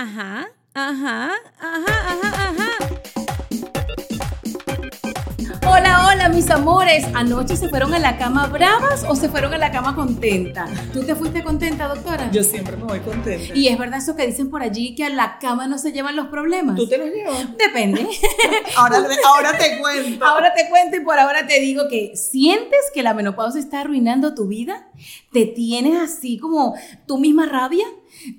Ajá, ajá, ajá, ajá, ajá. Hola, hola, mis amores. ¿Anoche se fueron a la cama bravas o se fueron a la cama contenta? ¿Tú te fuiste contenta, doctora? Yo siempre me voy contenta. Y es verdad eso que dicen por allí que a la cama no se llevan los problemas. ¿Tú te los llevas? Depende. ahora, ahora te cuento. Ahora te cuento y por ahora te digo que sientes que la menopausa está arruinando tu vida. Te tienes así como tú misma rabia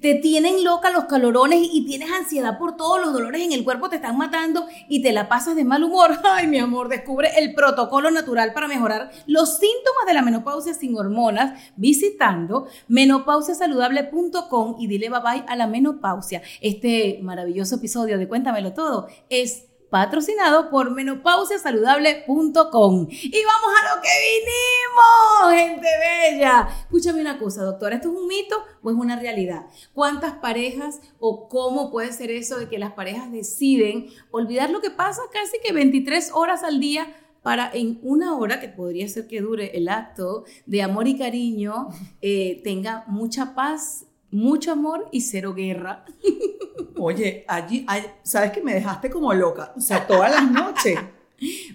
te tienen loca los calorones y tienes ansiedad por todos los dolores en el cuerpo, te están matando y te la pasas de mal humor. Ay, mi amor, descubre el protocolo natural para mejorar los síntomas de la menopausia sin hormonas visitando menopausiasaludable.com y dile bye bye a la menopausia. Este maravilloso episodio de Cuéntamelo Todo es patrocinado por menopausiasaludable.com. Y vamos a lo que vinimos, gente bella. Escúchame una cosa, doctora, ¿esto es un mito o es una realidad? ¿Cuántas parejas o cómo puede ser eso de que las parejas deciden olvidar lo que pasa casi que 23 horas al día? para en una hora, que podría ser que dure el acto de amor y cariño, eh, tenga mucha paz mucho amor y cero guerra. Oye, allí, sabes que me dejaste como loca, o sea, todas las noches.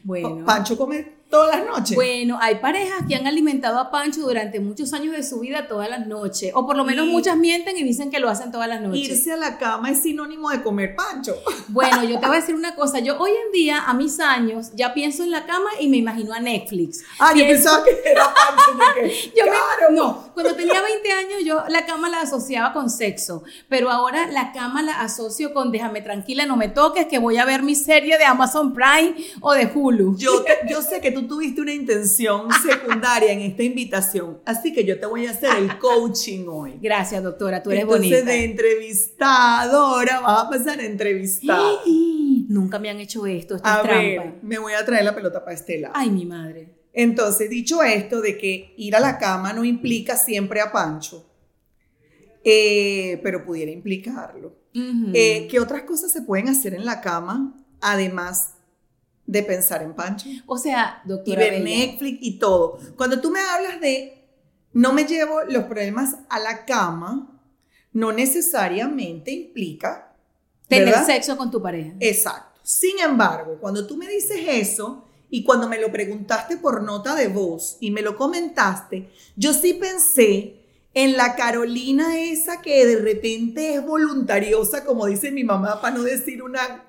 Bueno. Pancho come todas las noches. Bueno, hay parejas que han alimentado a Pancho durante muchos años de su vida todas las noches. O por lo menos muchas mienten y dicen que lo hacen todas las noches. Irse a la cama es sinónimo de comer Pancho. Bueno, yo te voy a decir una cosa. Yo hoy en día, a mis años, ya pienso en la cama y me imagino a Netflix. Ah, yo pensaba que era Pancho. yo claro. no, cuando tenía 20 años yo la cama la asociaba con sexo. Pero ahora la cama la asocio con déjame tranquila, no me toques, que voy a ver mi serie de Amazon Prime o de Hulu. Yo, yo sé que tú tuviste una intención secundaria en esta invitación, así que yo te voy a hacer el coaching hoy. Gracias, doctora, tú eres Entonces, bonita. de entrevistadora vas a pasar a entrevistar. Nunca me han hecho esto, esto a es ver, trampa. me voy a traer la pelota para Estela. Ay, mi madre. Entonces, dicho esto de que ir a la cama no implica siempre a Pancho, eh, pero pudiera implicarlo. Eh, ¿Qué otras cosas se pueden hacer en la cama además de pensar en Pancho. O sea, doctora. Y ver Netflix y todo. Cuando tú me hablas de no me llevo los problemas a la cama, no necesariamente implica tener sexo con tu pareja. Exacto. Sin embargo, cuando tú me dices eso y cuando me lo preguntaste por nota de voz y me lo comentaste, yo sí pensé en la Carolina esa que de repente es voluntariosa, como dice mi mamá, para no decir una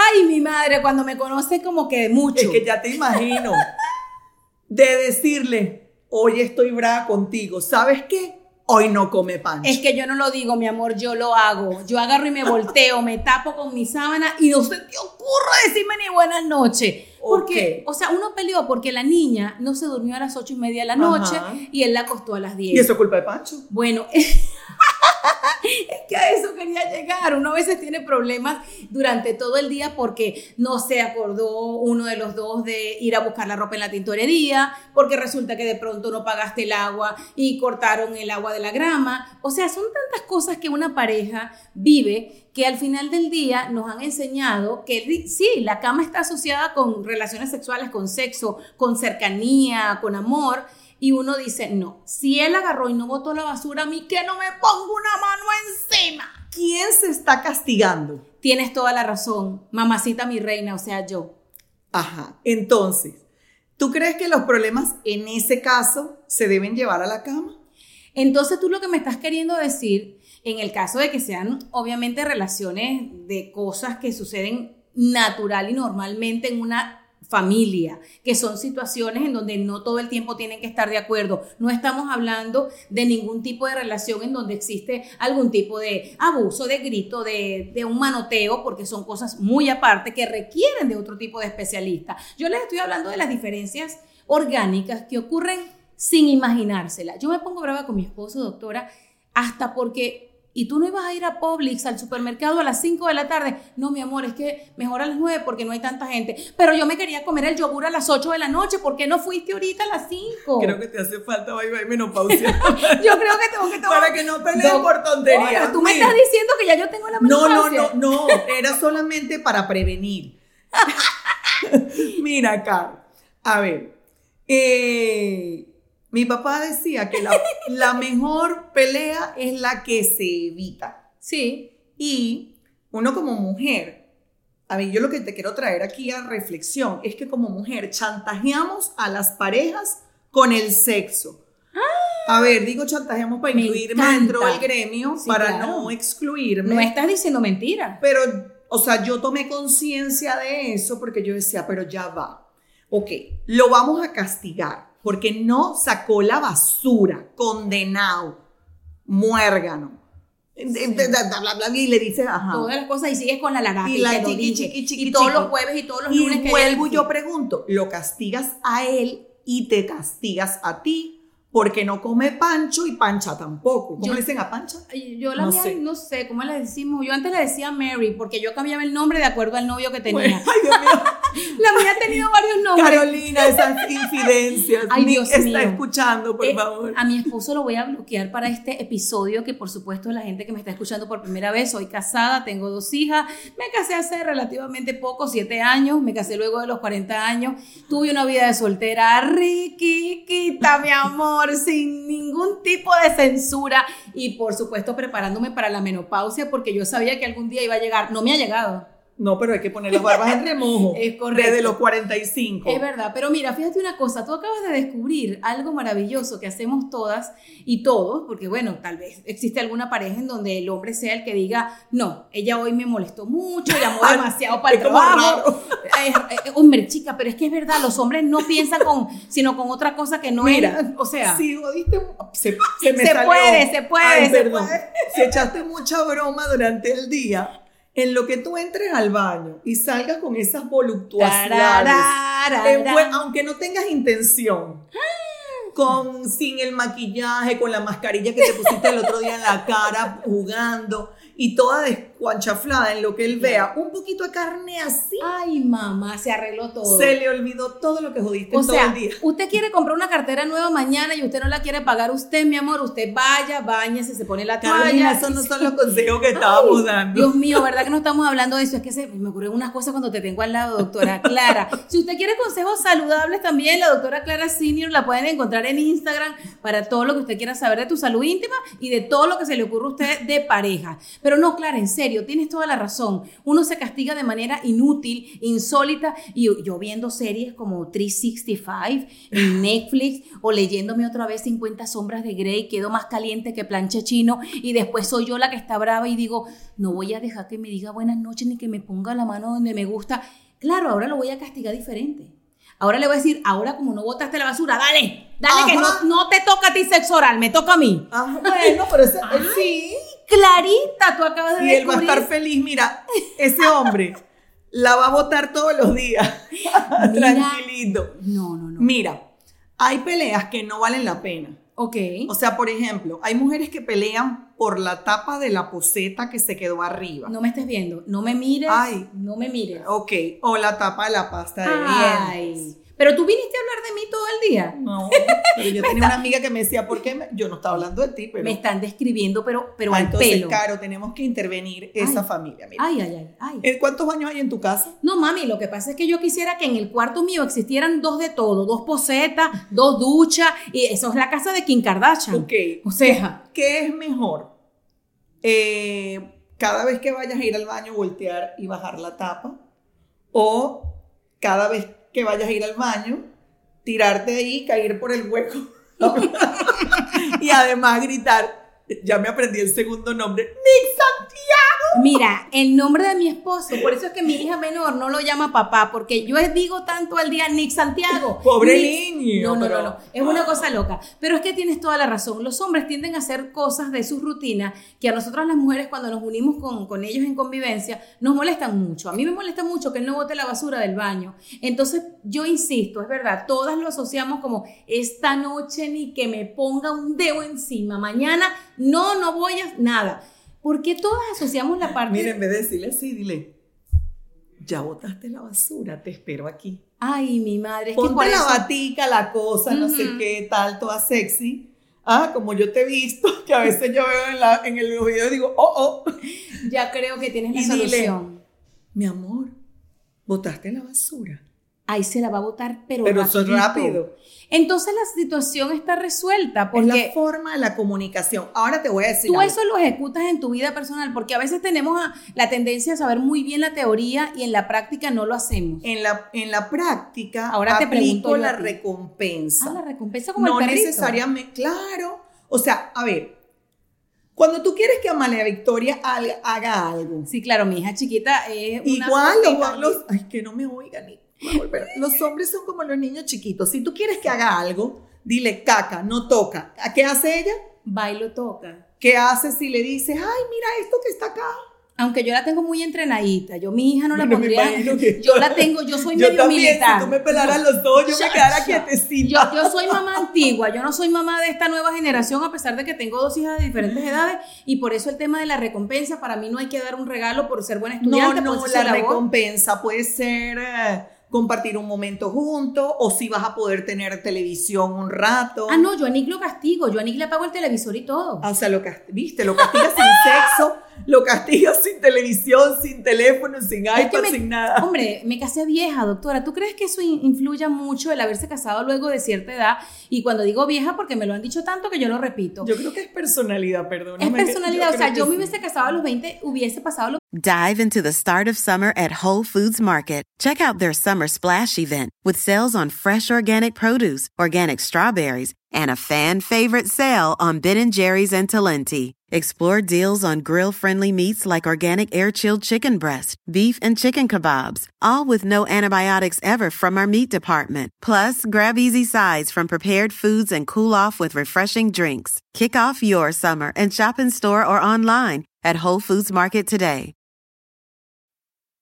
Ay, mi madre, cuando me conoce como que mucho. Es que ya te imagino. de decirle, hoy estoy brava contigo. ¿Sabes qué? Hoy no come pan. Es que yo no lo digo, mi amor, yo lo hago. Yo agarro y me volteo, me tapo con mi sábana y no se te ocurra decirme ni buenas noches. Porque, o sea, uno peleó porque la niña no se durmió a las ocho y media de la noche y él la acostó a las diez. ¿Y eso es culpa de Pancho? Bueno, es que a eso quería llegar. Uno a veces tiene problemas durante todo el día porque no se acordó uno de los dos de ir a buscar la ropa en la tintorería, porque resulta que de pronto no pagaste el agua y cortaron el agua de la grama. O sea, son tantas cosas que una pareja vive que al final del día nos han enseñado que sí, la cama está asociada con relaciones sexuales, con sexo, con cercanía, con amor y uno dice, no, si él agarró y no botó la basura, a mí que no me pongo una mano encima. ¿Quién se está castigando? Tienes toda la razón, mamacita mi reina, o sea, yo. Ajá, entonces, ¿tú crees que los problemas en ese caso se deben llevar a la cama? Entonces tú lo que me estás queriendo decir, en el caso de que sean obviamente relaciones de cosas que suceden natural y normalmente en una familia, que son situaciones en donde no todo el tiempo tienen que estar de acuerdo. No estamos hablando de ningún tipo de relación en donde existe algún tipo de abuso, de grito, de, de un manoteo, porque son cosas muy aparte que requieren de otro tipo de especialista. Yo les estoy hablando de las diferencias orgánicas que ocurren sin imaginársela. Yo me pongo brava con mi esposo, doctora, hasta porque y tú no ibas a ir a Publix, al supermercado a las 5 de la tarde. No, mi amor, es que mejor a las 9 porque no hay tanta gente. Pero yo me quería comer el yogur a las 8 de la noche. ¿Por qué no fuiste ahorita a las 5? Creo que te hace falta bye bye menopausia. yo creo que tengo que tomar... Para que no peleen por tonterías. tú me estás diciendo que ya yo tengo la menopausia. No, no, no, no. Era solamente para prevenir. Mira, acá. A ver. Eh mi papá decía que la, mejor pelea es la que se evita. Sí. Y uno como mujer, a mí yo lo que te quiero traer aquí a reflexión es que como mujer chantajeamos a las parejas con el sexo. A ver, digo chantajeamos para Me incluirme encanta. dentro del gremio, Sí, para claro. no excluirme. No estás diciendo mentira. Pero, o sea, yo tomé conciencia de eso porque yo decía, pero ya va. Ok, lo vamos a castigar porque no sacó la basura, condenado, muérgano. Bla, bla, bla, y le dice, ajá. Todas las cosas y sigues con la laraca. Y Y, la chiqui, chiqui, chiqui, y todos los jueves y todos los Y lunes que vuelvo y yo pregunto, ¿lo castigas a él y te castigas a ti? Porque no come Pancho y Pancha tampoco. ¿Cómo Yo- le dicen a Pancha? Yo la No mía, sé. no sé cómo le decimos. Yo antes le decía Mary porque yo cambiaba el nombre de acuerdo al novio que tenía. Bueno, ay, Dios mío. La mía ha tenido varios nombres. Carolina, esas infidencias. Ay, Dios está mío. escuchando, por Eh, favor. a mi esposo lo voy a bloquear para este episodio, que por supuesto la gente que me está escuchando por primera vez, soy casada, tengo dos hijas, me casé hace relativamente poco, siete años, me casé luego de los 40 años, tuve una vida de soltera riquiquita, mi amor, sin ningún tipo de censura y por supuesto preparándome para la menopausia porque yo sabía que algún día iba a llegar, no me ha llegado. No, pero hay que poner las barbas en remojo. Es correcto. Desde los 45. Es verdad, pero mira, fíjate una cosa, tú acabas de descubrir algo maravilloso que hacemos todas y todos, porque bueno, tal vez existe alguna pareja en donde el hombre sea el que diga, no, ella hoy me molestó mucho, llamó demasiado para el trabajo. Eh, eh, hombre, chica, pero es que es verdad, los hombres no piensan con, sino con otra cosa que no Mira, es, o sea, si jodiste, se, se me Se salió. puede, se puede, Ay, se perdón. puede. Si echaste mucha broma durante el día, en lo que tú entres al baño y salgas con esas voluptuosidades, buen- aunque no tengas intención, con sin el maquillaje, con la mascarilla que te pusiste el otro día en la cara, jugando y toda descuanchaflada en lo que él vea, un poquito de carne así, ay mamá, se arregló todo. se le olvidó todo lo que jodiste O todo sea, el día. usted quiere comprar una cartera nueva mañana y usted no la quiere pagar usted, mi amor, usted vaya, bañese, se pone la toalla. Esos no son los consejos que estábamos dando. Dios mío, ¿verdad que no estamos hablando de eso? Es que se, me ocurren unas cosas cuando te tengo al lado, doctora Clara. Si usted quiere consejos saludables también, la doctora Clara Senior la pueden encontrar en Instagram para todo lo que usted quiera saber de tu salud íntima y de todo lo que se le ocurra a usted de pareja. Pero no, Clara, en serio, tienes toda la razón. Uno se castiga de manera inútil, insólita, y yo viendo series como 365 en Netflix o leyéndome otra vez 50 sombras de Grey, quedo más caliente que plancha chino y después soy yo la que está brava y digo, no voy a dejar que me diga buenas noches ni que me ponga la mano donde me gusta. Claro, ahora lo voy a castigar diferente. Ahora le voy a decir, ahora como no botaste la basura, dale, dale que no, no te toca a ti sexo oral, me toca a mí. Ah, bueno, pero ese, sí. Clarita, tú acabas de Y él va a estar feliz. Mira, ese hombre la va a votar todos los días. Mira. Tranquilito. No, no, no. Mira, hay peleas que no valen la pena. Ok. O sea, por ejemplo, hay mujeres que pelean por la tapa de la poseta que se quedó arriba. No me estés viendo, no me mires, Ay. no me mires. Ok, o la tapa de la pasta de dientes. Pero tú viniste a hablar de mí todo el día. No, pero yo tenía una amiga que me decía, ¿por qué? me-?" Yo no estaba hablando de ti, pero... Me están describiendo, pero, pero Ah, al entonces, pelo. Caro, tenemos que intervenir esa Ay. familia. Mira. Ay, ay, ay, ay. ¿En ¿Cuántos baños hay en tu casa? No, mami, lo que pasa es que yo quisiera que en el cuarto mío existieran dos de todo, dos posetas, dos duchas, y eso es la casa de Kim Kardashian. Ok. O sea, ¿Qué es mejor? Eh, cada vez que vayas a ir al baño, voltear y bajar la tapa. O cada vez que vayas a ir al baño, tirarte ahí, caer por el hueco. y además gritar. Ya me aprendí el segundo nombre. Nick Santiago. Mira, el nombre de mi esposo, por eso es que mi hija menor no lo llama papá, porque yo digo tanto al día Nick Santiago. Pobre Nick- niño, No, no, pero- no, no, es una cosa loca. Pero es que tienes toda la razón. Los hombres tienden a hacer cosas de sus rutinas que a nosotras las mujeres cuando nos unimos con, con ellos en convivencia nos molestan mucho. A mí me molesta mucho que él no bote la basura del baño. Entonces yo insisto, es verdad, todas lo asociamos como esta noche ni que me ponga un dedo encima, mañana no, no voy a nada. ¿Por qué todas asociamos la parte... Mira, en vez de decirle así, dile. Ya botaste la basura, te espero aquí. Ay, mi madre, es que Ponte por la eso... batica, la cosa, no sé qué, tal, toda sexy. Ah, como yo te he visto, que a veces yo veo en, la, en el video y digo, oh, oh. Ya creo que tienes la Y dile, solución. Mi amor, botaste la basura. Ahí se la va a botar, pero, Pero eso es rápido. Entonces la situación está resuelta Es la porque forma de la comunicación. Ahora te voy a decir tú algo. eso lo ejecutas en tu vida personal, porque a veces tenemos a- la tendencia a saber muy bien la teoría y en la práctica no lo hacemos. En la, en la práctica, Ahora te pregunto aplico la recompensa. Ah, la recompensa como no el perrito. necesariamente, claro. O sea, a ver, cuando tú quieres que Amalia Victoria haga, algo, Sí, claro, mi hija chiquita es una igual los, cosita. los- ay, que no me oigan, los hombres son como los niños chiquitos. Si tú quieres que haga algo, dile caca, no toca. ¿A qué hace ella? Bailo toca. ¿Qué hace si le dices, ay, mira esto que está acá? Aunque yo la tengo muy entrenadita, yo mi hija no la Bueno, pondría. que- Yo la tengo, yo soy yo medio también, militar. si tú me pelaras los ojos, yo me quedara quietecita. Yo, yo soy mamá antigua, yo no soy mamá de esta nueva generación, a pesar de que tengo dos hijas de diferentes edades, y por eso el tema de la recompensa, para mí no hay que dar un regalo por ser buena No, estudiante. no, eso la voz. recompensa puede ser eh, compartir un momento juntos o si vas a poder tener televisión un rato. Ah, no, yo a Nick lo castigo, yo a Nick le apago el televisor y todo. Ah, O sea, lo viste, lo castigas sin sexo, lo castigas sin televisión, sin teléfono, sin Es que iPad, me- sin nada. Hombre, me casé vieja, doctora. ¿Tú crees que eso in- influya mucho el haberse casado luego de cierta edad? Y cuando digo vieja, porque me lo han dicho tanto que yo lo repito. Yo creo que es personalidad, perdón. es personalidad, o sea, yo me hubiese casado a los 20, hubiese pasado los Dive into the start of summer at Whole Foods Market. Check out their summer splash event with sales on fresh organic produce, organic strawberries, and a fan favorite sale on Ben & Jerry's and Talenti. Explore deals on grill-friendly meats like organic air-chilled chicken breast, beef and chicken kebabs, all with no antibiotics ever from our meat department. Plus, grab easy sides from prepared foods and cool off with refreshing drinks. Kick off your summer and shop in store or online at Whole Foods Market today.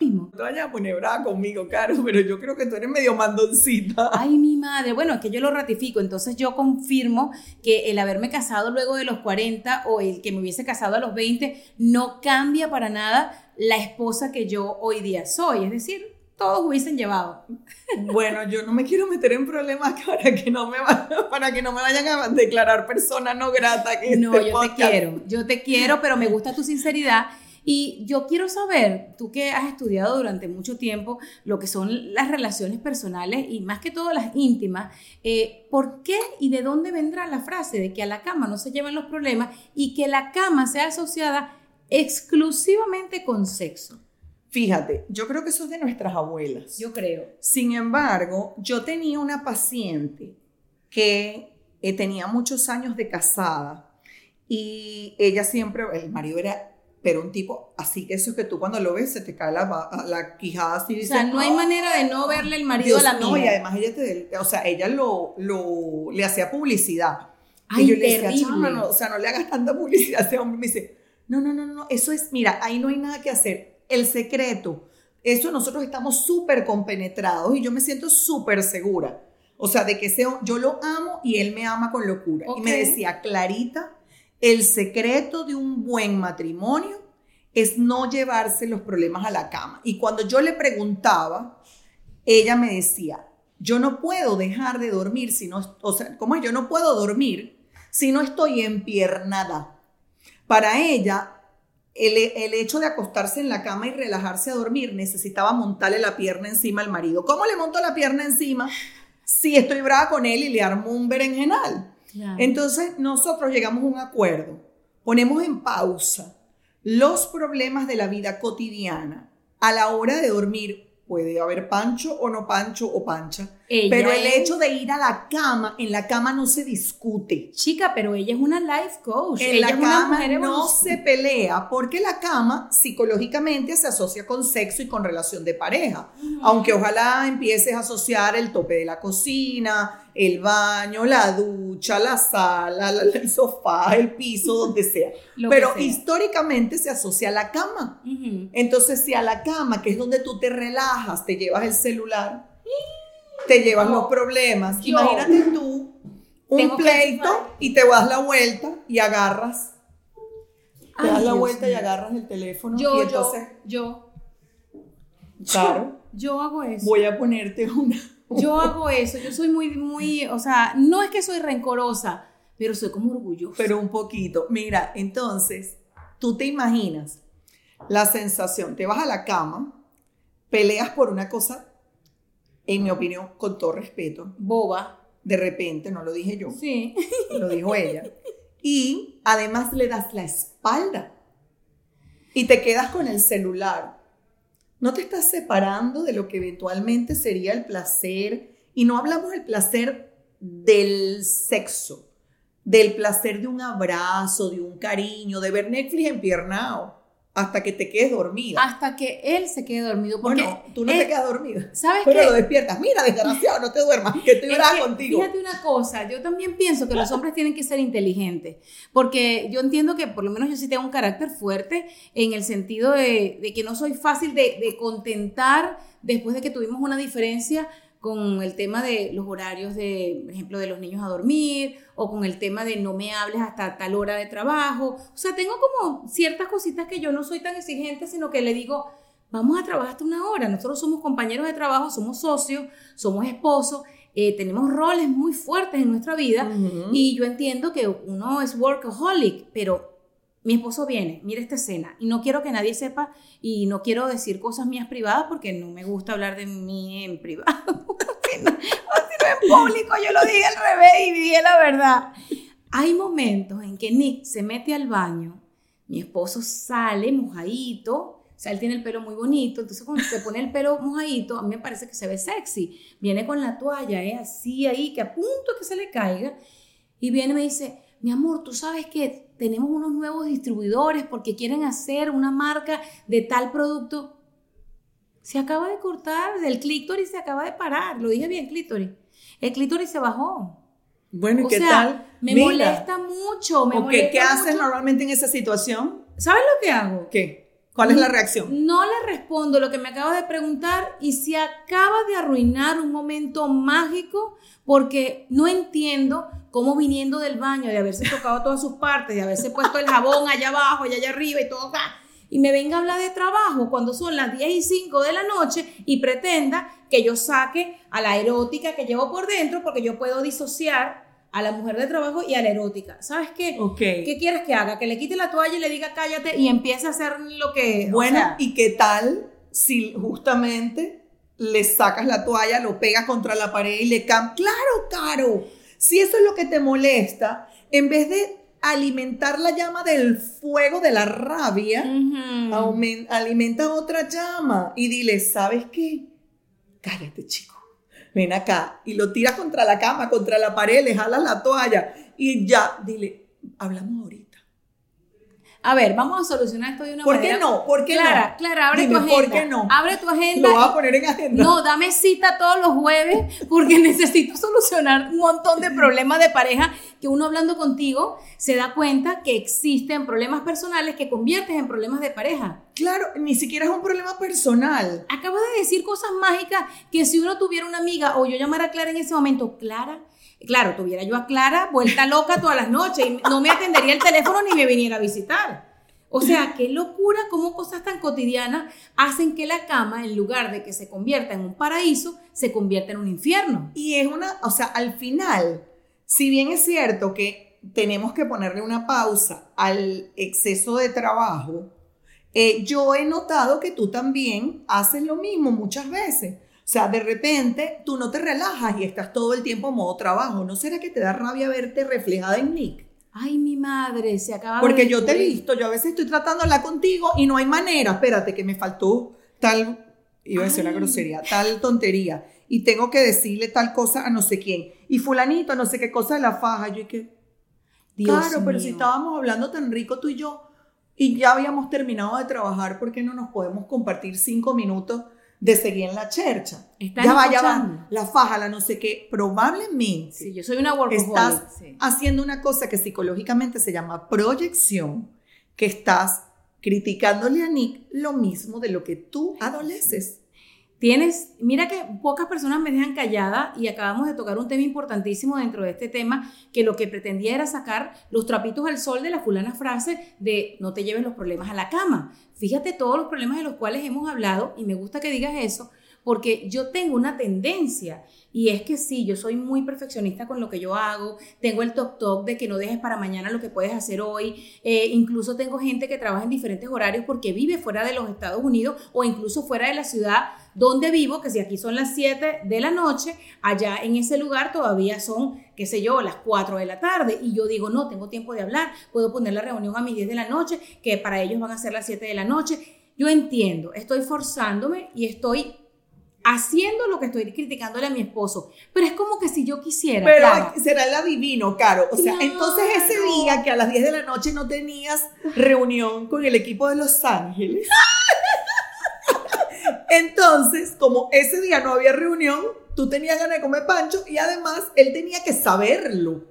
Mismos. No vayas a poner brava conmigo, Caro, pero yo creo que tú eres medio mandoncita. Ay, mi madre. Bueno, es que yo lo ratifico. Entonces yo confirmo que el haberme casado luego de los 40 o el que me hubiese casado a los 20 no cambia para nada la esposa que yo hoy día soy. Es decir, todos hubiesen llevado. Bueno, yo no me quiero meter en problemas para que no me, va- para que no me vayan a declarar persona no grata. No, este yo te quiero, yo te quiero, pero me gusta tu sinceridad. Y yo quiero saber, tú que has estudiado durante mucho tiempo lo que son las relaciones personales y más que todo las íntimas, eh, ¿por qué y de dónde vendrá la frase de que a la cama no se llevan los problemas y que la cama sea asociada exclusivamente con sexo? Fíjate, yo creo que eso es de nuestras abuelas. Yo creo. Sin embargo, yo tenía una paciente que eh, tenía muchos años de casada y ella siempre, el marido era, pero un tipo así que eso es que tú cuando lo ves se te cae la, ba- la quijada así. O dices, sea, no hay "Ah". manera de no verle el marido Dios, a la no, y además ella te, o sea, ella lo, lo, le hacía publicidad. Ay, y yo le decía. "Chama, no, o sea, no le hagas tanta publicidad a ese hombre. Me dice, no, no, no, no, eso es, mira, ahí no hay nada que hacer. El secreto, eso nosotros estamos súper compenetrados y yo me siento súper segura. O sea, de que ese, yo lo amo y él me ama con locura. Y me decía, Clarita, el secreto de un buen matrimonio es no llevarse los problemas a la cama. Y cuando yo le preguntaba, ella me decía, yo no puedo dejar de dormir si no, o sea, ¿cómo es? Yo no puedo dormir si no estoy empiernada. Para ella, el, el hecho de acostarse en la cama y relajarse a dormir necesitaba montarle la pierna encima al marido. ¿Cómo le monto la pierna encima si estoy brava con él y le armo un berenjenal? Entonces nosotros llegamos a un acuerdo, ponemos en pausa los problemas de la vida cotidiana. A la hora de dormir puede haber pancho o no pancho o pancha, Ella pero el es- hecho de ir a la cama, en la cama no se discute. Chica, pero ella es una life coach. En ella la cama no se pelea porque la cama psicológicamente se asocia con sexo y con relación de pareja. Aunque ojalá empieces a asociar el tope de la cocina, el baño, la ducha, la sala, la- el sofá, el piso, donde sea. Pero sea. históricamente se asocia a la cama. Entonces, si a la cama, que es donde tú te relajas, te llevas el celular, te llevas los problemas. Yo- Imagínate tú un Tengo pleito y te das la vuelta y agarras. Te Ay, das la Dios vuelta y agarras el teléfono. Yo, y entonces, yo, yo, claro, yo hago eso. voy a ponerte una. Yo hago eso. Yo soy muy, muy, o sea, no es que soy rencorosa, pero soy como orgullosa. Pero un poquito. Mira, entonces, tú te imaginas la sensación, te vas a la cama, peleas por una cosa, en mi opinión, con todo respeto, boba. de repente, no lo dije yo, Sí. lo dijo ella, y además le das la espalda y te quedas con el celular. No te estás separando de lo que eventualmente sería el placer, y no hablamos del placer del sexo, del placer de un abrazo, de un cariño, de ver Netflix empiernado hasta que te quedes dormida. Hasta que él se quede dormido. Porque, bueno, tú no te quedas dormida. ¿Sabes Pero qué? lo despiertas. Mira, desgraciado, no te duermas, que estoy Es brava contigo. Fíjate una cosa, yo también pienso que los hombres tienen que ser inteligentes, porque yo entiendo que por lo menos yo sí tengo un carácter fuerte en el sentido de, de que no soy fácil de, de contentar después de que tuvimos una diferencia con el tema de los horarios de, por ejemplo, de los niños a dormir o con el tema de no me hables hasta tal hora de trabajo. O sea, tengo como ciertas cositas que yo no soy tan exigente, sino que le digo, vamos a trabajar hasta una hora. Nosotros somos compañeros de trabajo, somos socios, somos esposos, eh, tenemos roles muy fuertes en nuestra vida Ujú. y yo entiendo que uno es workaholic, pero mi esposo viene, mira esta escena y no quiero que nadie sepa y no quiero decir cosas mías privadas porque no me gusta hablar de mí en privado. si, no, o si no en público yo lo dije al revés y dije la verdad. Hay momentos en que Nick se mete al baño, mi esposo sale mojadito, o sea, él tiene el pelo muy bonito, entonces cuando se pone el pelo mojadito, a mí me parece que se ve sexy. Viene con la toalla, ¿eh? así ahí, que a punto que se le caiga, y viene y me dice, mi amor, tú sabes que tenemos unos nuevos distribuidores porque quieren hacer una marca de tal producto. Se acaba de cortar, del clítoris se acaba de parar, lo dije bien, clítoris. El clítoris se bajó. Bueno, ¿y O qué sea, tal? me Mira, molesta mucho. Me ok, molesta ¿Qué haces mucho. normalmente en esa situación? ¿Sabes lo que hago? ¿Qué? ¿Cuál es la reacción? No le respondo lo que me acaba de preguntar y se acaba de arruinar un momento mágico porque no entiendo cómo viniendo del baño, de haberse tocado todas sus partes, de haberse puesto el jabón allá abajo y allá arriba y todo acá, y me venga a hablar de trabajo cuando son las 10 y 5 de la noche y pretenda que yo saque a la erótica que llevo por dentro porque yo puedo disociar a la mujer de trabajo y a la erótica. ¿Sabes qué? Ok. ¿Qué quieres que haga? Que le quite la toalla y le diga cállate y empiece a hacer lo que... o Bueno, sea, ¿y qué tal si justamente le sacas la toalla, lo pegas contra la pared y le cam... Claro, Caro. Si eso es lo que te molesta, en vez de alimentar la llama del fuego de la rabia, alimenta otra llama y dile, ¿sabes qué? Cállate, chico. Ven acá. Y lo tiras contra la cama, contra la pared, le jalas la toalla y ya, dile, hablamos ahorita. A ver, vamos a solucionar esto de una ¿Por manera. qué no? ¿Por qué Clara, no? Clara, abre Dime, tu agenda. ¿por qué no? Abre tu agenda. Lo voy a poner en agenda. No, dame cita todos los jueves porque necesito solucionar un montón de problemas de pareja que uno hablando contigo se da cuenta que existen problemas personales que conviertes en problemas de pareja. Claro, ni siquiera es un problema personal. Acabas de decir cosas mágicas que si uno tuviera una amiga o yo llamara a Clara en ese momento, Clara, claro, tuviera yo a Clara vuelta loca todas las noches y no me atendería el teléfono ni me viniera a visitar. O sea, qué locura cómo cosas tan cotidianas hacen que la cama, en lugar de que se convierta en un paraíso, se convierta en un infierno. Y es una, o sea, al final, si bien es cierto que tenemos que ponerle una pausa al exceso de trabajo, eh, yo he notado que tú también haces lo mismo muchas veces. O sea, de repente tú no te relajas y estás todo el tiempo en modo trabajo. ¿No será que te da rabia verte reflejada en Nick? Ay, mi madre, se acaba Porque de yo te he visto, yo a veces estoy hablar contigo y no hay manera. Espérate, que me faltó tal, iba a decir una grosería, tal tontería. y tengo que decirle tal cosa a no sé quién. Y fulanito, no sé qué cosa de la faja. Yo y que, Dios claro, pero si estábamos hablando tan rico tú y yo y ya habíamos terminado de trabajar, ¿por qué no nos podemos compartir cinco minutos de seguir en la chercha? ¿Están Ya va, ya va. La faja, la no sé qué. Probablemente Sí, yo soy una workaholic. estás sí. haciendo una cosa que psicológicamente se llama proyección, que estás criticándole a Nick lo mismo de lo que tú adoleces. Tienes, mira que pocas personas me dejan callada y acabamos de tocar un tema importantísimo dentro de este tema, que lo que pretendía era sacar los trapitos al sol de la fulana frase de no te lleves los problemas a la cama. Fíjate todos los problemas de los cuales hemos hablado y me gusta que digas eso porque yo tengo una tendencia y es que sí, yo soy muy perfeccionista con lo que yo hago, tengo el toc toc de que no dejes para mañana lo que puedes hacer hoy, eh, incluso tengo gente que trabaja en diferentes horarios porque vive fuera de los Estados Unidos o incluso fuera de la ciudad donde vivo, que si aquí son las 7 de la noche, allá en ese lugar todavía son, qué sé yo, las 4 de la tarde y yo digo, no, tengo tiempo de hablar, puedo poner la reunión a mis 10 de la noche, que para ellos van a ser las 7 de la noche. Yo entiendo, estoy forzándome y estoy haciendo lo que estoy criticándole a mi esposo, pero es como que si yo quisiera, Pero Clara. será el adivino, Caro. O sea, entonces ese día que a las 10 de la noche no tenías reunión con el equipo de Los Ángeles. Entonces, como ese día no había reunión, tú tenías ganas de comer pancho y además él tenía que saberlo.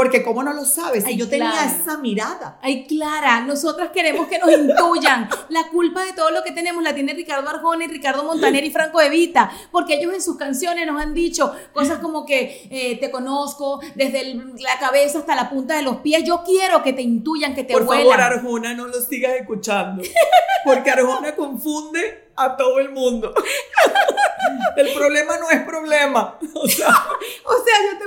Porque cómo no lo sabes, si Ay, yo tenía claro. esa mirada. Ay, Clara, nosotras queremos que nos intuyan. La culpa de todo lo que tenemos la tiene Ricardo Arjona y Ricardo Montaner y Franco Evita, porque ellos en sus canciones nos han dicho cosas como que eh, te conozco desde el- la cabeza hasta la punta de los pies. Yo quiero que te intuyan, que te Por favor, Arjona, no lo sigas escuchando. Porque Arjona confunde a todo el mundo. El problema no es problema. O sea, O sea, yo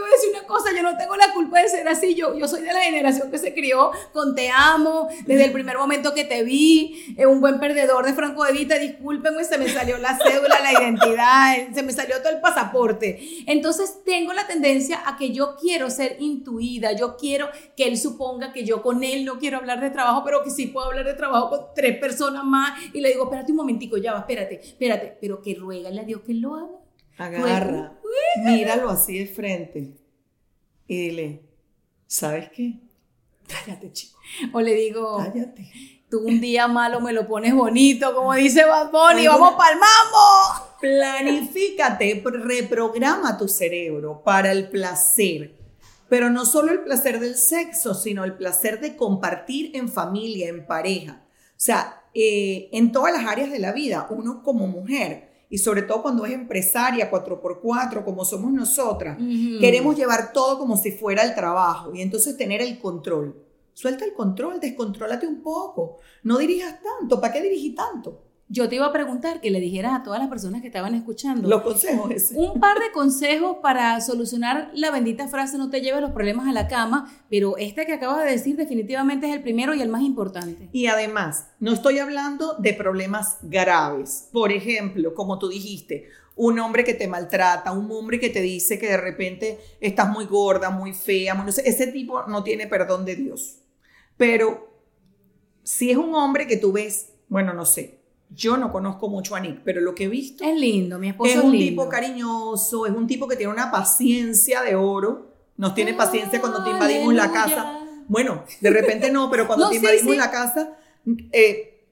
yo no tengo la culpa de ser así, yo, yo soy de la generación que se crió con te amo, desde el primer momento que te vi, eh, un buen perdedor de Franco de Vita, discúlpenme, se me salió la cédula, la identidad, eh, se me salió todo el pasaporte. Entonces tengo la tendencia a que yo quiero ser intuida, yo quiero que él suponga que yo con él no quiero hablar de trabajo, pero que sí puedo hablar de trabajo con tres personas más, y le digo, espérate un momentico, ya va, espérate, espérate, pero que ruégale a Dios que lo haga. agarra, míralo así de frente y dile, ¿sabes qué? Cállate, chico, O le digo, cállate. Tú un día malo me lo pones bonito, como dice Bad Bunny, vamos pa'l mambo. Planifícate, reprograma tu cerebro para el placer. Pero no solo el placer del sexo, sino el placer de compartir en familia, en pareja. O sea, eh, en todas las áreas de la vida, uno como mujer, y sobre todo cuando es empresaria 4x4, como somos nosotras, queremos llevar todo como si fuera el trabajo y entonces tener el control. Suelta el control, descontrólate un poco. No dirijas tanto. ¿Para qué dirigir tanto? Yo te iba a preguntar que le dijeras a todas las personas que estaban escuchando Los consejos ese. un par de consejos para solucionar la bendita frase no te lleves los problemas a la cama, pero este que acabas de decir definitivamente es el primero y el más importante. Y además, no estoy hablando de problemas graves. Por ejemplo, como tú dijiste, un hombre que te maltrata, un hombre que te dice que de repente estás muy gorda, muy fea, muy no sé, ese tipo no tiene perdón de Dios. Pero si es un hombre que tú ves, bueno, no sé, yo no conozco mucho a Nick, pero lo que he visto Es lindo, mi esposo es es, un lindo. tipo cariñoso, es un tipo que tiene una paciencia de oro, nos tiene paciencia cuando te invadimos la Aleluya. casa. Bueno, de repente no, pero cuando No, te sí, invadimos sí. la casa, eh,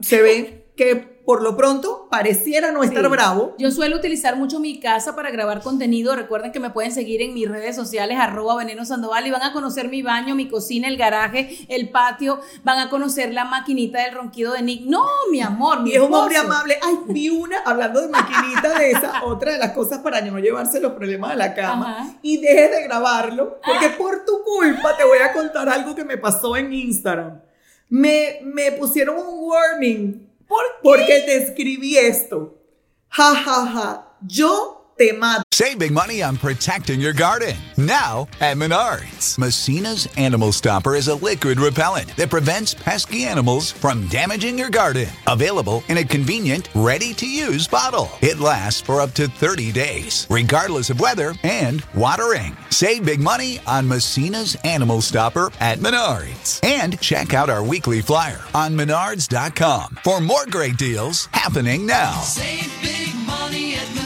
se ve que por lo pronto pareciera no estar Sí. bravo. Yo suelo utilizar mucho mi casa para grabar contenido. Recuerden que me pueden seguir en mis redes sociales, arroba veneno sandoval, y van a conocer mi baño, mi cocina, el garaje, el patio. Van a conocer la maquinita del ronquido de Nick. No, mi amor, mi Y es un hombre amable. Ay, vi una, hablando de maquinita de esa, otra de las cosas para no llevarse los problemas a la cama. Ajá. Y deje de grabarlo, porque por tu culpa te voy a contar algo que me pasó en Instagram. Me, me pusieron un warning. ¿Por Porque te escribí esto. Ja, ja, ja. Yo te mato. Save big money on protecting your garden. Now at Menards. Messina's Animal Stopper is a liquid repellent that prevents pesky animals from damaging your garden. Available in a convenient, ready to use bottle. It lasts for up to 30 days, regardless of weather and watering. Save big money on Messina's Animal Stopper at Menards. And check out our weekly flyer on menards.com for more great deals happening now. Save big money at Menards.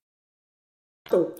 Tô.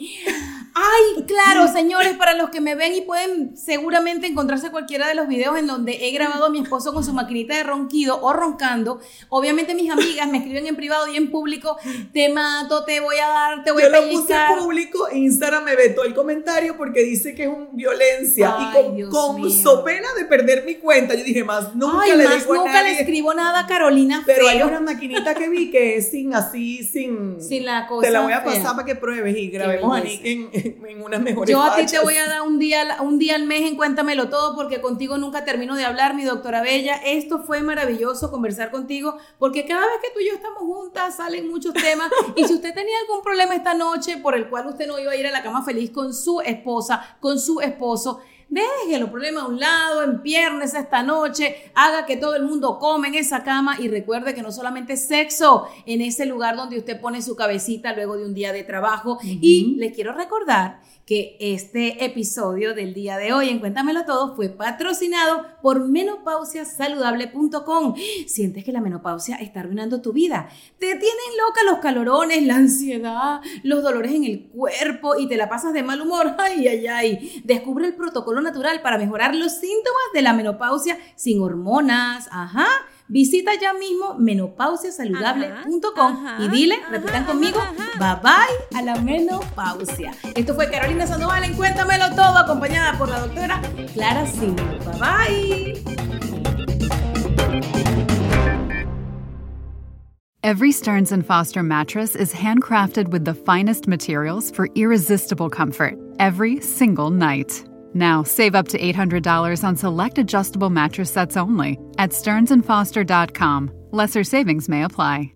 Ay, claro, señores, para los que me ven y pueden seguramente encontrarse cualquiera de los videos en donde he grabado a mi esposo con su maquinita de ronquido o roncando. Obviamente mis amigas me escriben en privado y en público, te mato, te voy a dar, te voy Yo a lo puse pellizcar. público, Instagram me vetó el comentario porque dice que es un violencia. Ay, y con, Dios con mío. so pena de perder mi cuenta, yo dije, más nunca Ay, le más digo a nunca nadie. le escribo nada a Carolina Pero hay una maquinita que vi que es sin así, sin. Sin la cosa Te la voy a fea. pasar para que pruebes y grabemos a. Nick en, en unas mejores Yo a ti te voy a dar un día, un día al mes en Cuéntamelo Todo porque contigo nunca termino de hablar, mi doctora Bella. Esto fue maravilloso conversar contigo porque cada vez que tú y yo estamos juntas salen muchos temas y si usted tenía algún problema esta noche por el cual usted no iba a ir a la cama feliz con su esposa, con su esposo, Deje los problemas a un lado, empiérnese esta noche, haga que todo el mundo come en esa cama y recuerde que no solamente es sexo en ese lugar donde usted pone su cabecita luego de un día de trabajo. Y le quiero recordar que este episodio del día de hoy en Cuéntamelo Todo fue patrocinado por menopausiasaludable.com. Sientes que la menopausia está arruinando tu vida. Te tienen loca los calorones, la ansiedad, los dolores en el cuerpo y te la pasas de mal humor. Ay, ay, ay. Descubre el protocolo natural para mejorar los síntomas de la menopausia sin hormonas. Ajá. Visita ya mismo menopausiasaludable.com y dile, repitan conmigo, bye bye a la menopausia. Esto fue Carolina Sandoval en Cuéntamelo Todo, acompañada por la doctora Clara Simo. Bye bye. Every Stearns and Foster mattress is handcrafted with the finest materials for irresistible comfort every single night. Now, save up to $800 on select adjustable mattress sets only at stearnsandfoster.com. Lesser savings may apply.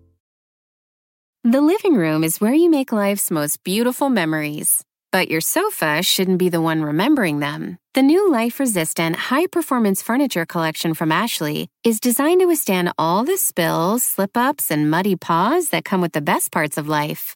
The living room is where you make life's most beautiful memories. But your sofa shouldn't be the one remembering them. The new life resistant, high performance furniture collection from Ashley is designed to withstand all the spills, slip ups, and muddy paws that come with the best parts of life.